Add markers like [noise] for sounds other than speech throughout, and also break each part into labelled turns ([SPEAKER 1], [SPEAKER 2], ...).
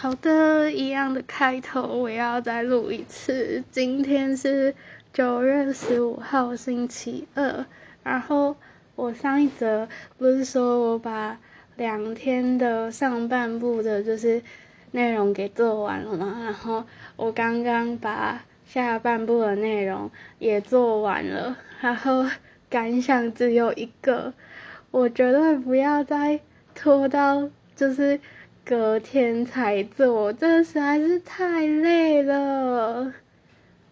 [SPEAKER 1] 好的，一样的开头，我要再录一次。今天是九月十五号，星期二。然后我上一则不是说我把两天的上半部的，就是内容给做完了吗？然后我刚刚把下半部的内容也做完了，然后感想只有一个，我绝对不要再拖到就是。隔天才做，这实在是太累了。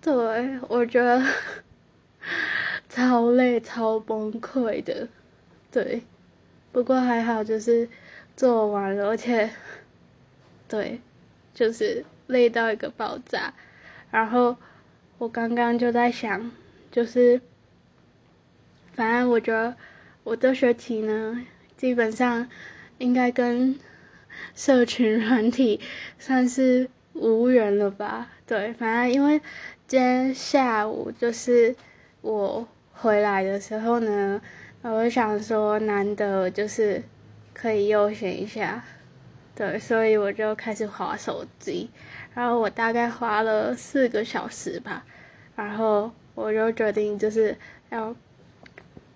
[SPEAKER 1] 对，我觉得超累、超崩溃的。对，不过还好，就是做完了，而且，对，就是累到一个爆炸。然后我刚刚就在想，就是，反正我觉得我这学期呢，基本上应该跟。[laughs] 社群软体算是无缘了吧？对，反正因为今天下午就是我回来的时候呢，我就想说难得就是可以悠闲一下，对，所以我就开始划手机，然后我大概划了四个小时吧，然后我就决定就是要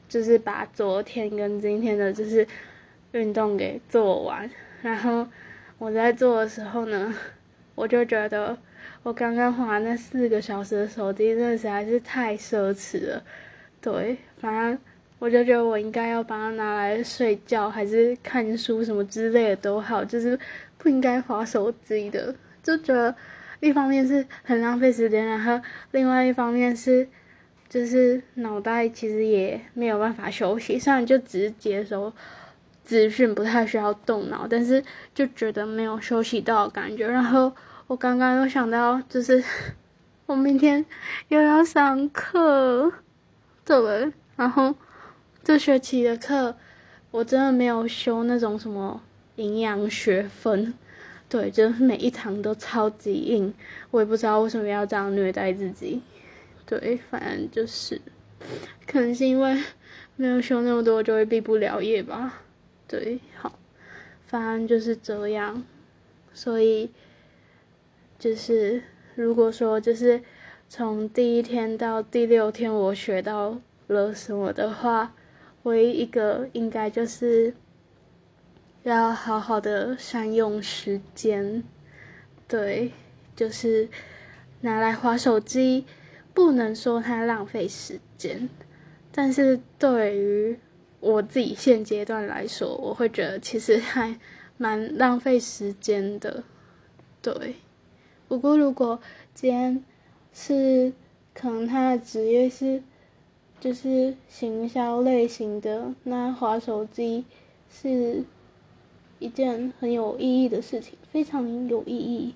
[SPEAKER 1] 就是把昨天跟今天的就是运动给做完。然后我在做的时候呢，我就觉得我刚刚花那四个小时的手机真的实在是太奢侈了。对，反正我就觉得我应该要把它拿来睡觉，还是看书什么之类的都好，就是不应该划手机的。就觉得一方面是很浪费时间，然后另外一方面是就是脑袋其实也没有办法休息，虽然就只是接收。资讯不太需要动脑，但是就觉得没有休息到感觉。然后我刚刚又想到，就是 [laughs] 我明天又要上课，对。然后这学期的课我真的没有修那种什么营养学分，对，就是每一堂都超级硬。我也不知道为什么要这样虐待自己，对，反正就是，可能是因为没有修那么多，就会毕不了业吧。对，好，反正就是这样，所以就是如果说就是从第一天到第六天我学到了什么的话，唯一一个应该就是要好好的善用时间，对，就是拿来划手机，不能说它浪费时间，但是对于。我自己现阶段来说，我会觉得其实还蛮浪费时间的，对。不过如果今天是可能他的职业是就是行销类型的，那滑手机是一件很有意义的事情，非常有意义，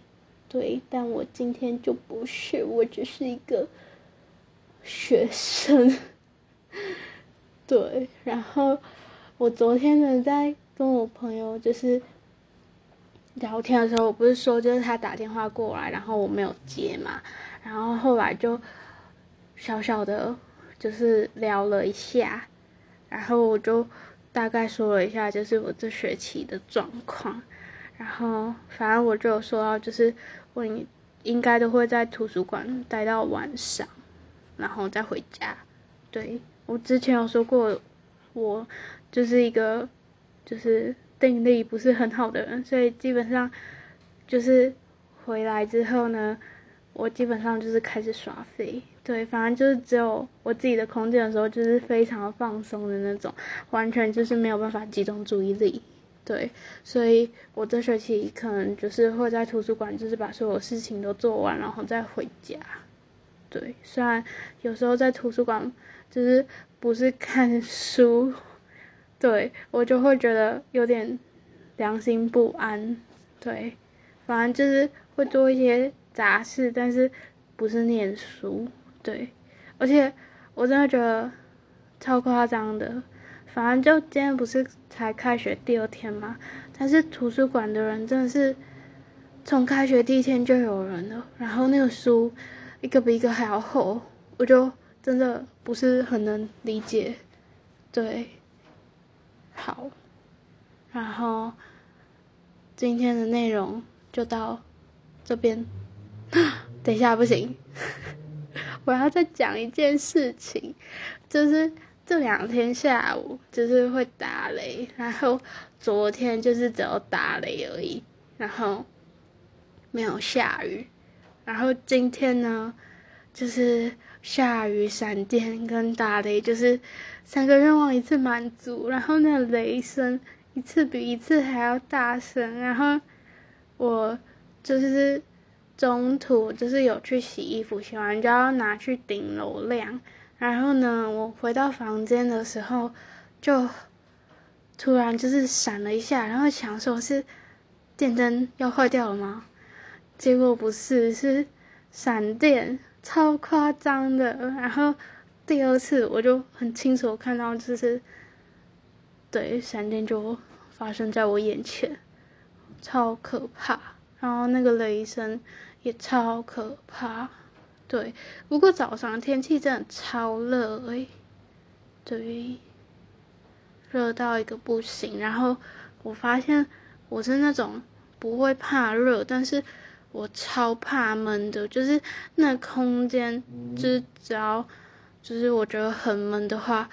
[SPEAKER 1] 对。但我今天就不是，我只是一个学生。对，然后我昨天呢在跟我朋友就是聊天的时候，我不是说就是他打电话过来，然后我没有接嘛，然后后来就小小的就是聊了一下，然后我就大概说了一下就是我这学期的状况，然后反正我就有说到就是我应该都会在图书馆待到晚上，然后再回家，对。我之前有说过，我就是一个就是定力不是很好的人，所以基本上就是回来之后呢，我基本上就是开始耍废，对，反正就是只有我自己的空间的时候，就是非常放松的那种，完全就是没有办法集中注意力，对，所以我这学期可能就是会在图书馆，就是把所有事情都做完，然后再回家，对，虽然有时候在图书馆。就是不是看书，[laughs] 对我就会觉得有点良心不安，对，反正就是会做一些杂事，但是不是念书，对，而且我真的觉得超夸张的，反正就今天不是才开学第二天嘛，但是图书馆的人真的是从开学第一天就有人了，然后那个书一个比一个还要厚，我就。真的不是很能理解，对，好，然后今天的内容就到这边。[laughs] 等一下，不行，[laughs] 我要再讲一件事情，就是这两天下午就是会打雷，然后昨天就是只有打雷而已，然后没有下雨，然后今天呢就是下雨、闪电跟打雷，就是三个愿望一次满足，然后那雷声一次比一次还要大声，然后我就是。中途就是有去洗衣服，洗完就要拿去顶楼晾。然后呢，我回到房间的时候，就突然就是闪了一下，然后想说是电灯要坏掉了吗？结果不是，是闪电，超夸张的。然后第二次我就很清楚看到，就是对闪电就发生在我眼前，超可怕。然后那个雷声也超可怕，对。不过早上天气真的超热诶，对，热到一个不行。然后我发现我是那种不会怕热，但是我超怕闷的，就是那空间，就是只要就是我觉得很闷的话，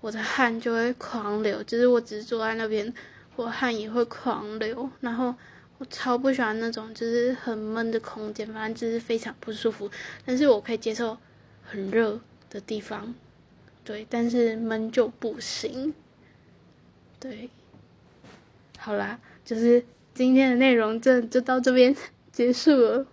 [SPEAKER 1] 我的汗就会狂流。就是我只是坐在那边，我汗也会狂流，然后。我超不喜欢那种就是很闷的空间，反正就是非常不舒服。但是我可以接受很热的地方，对，但是闷就不行。对，好啦，就是今天的内容就就到这边结束了。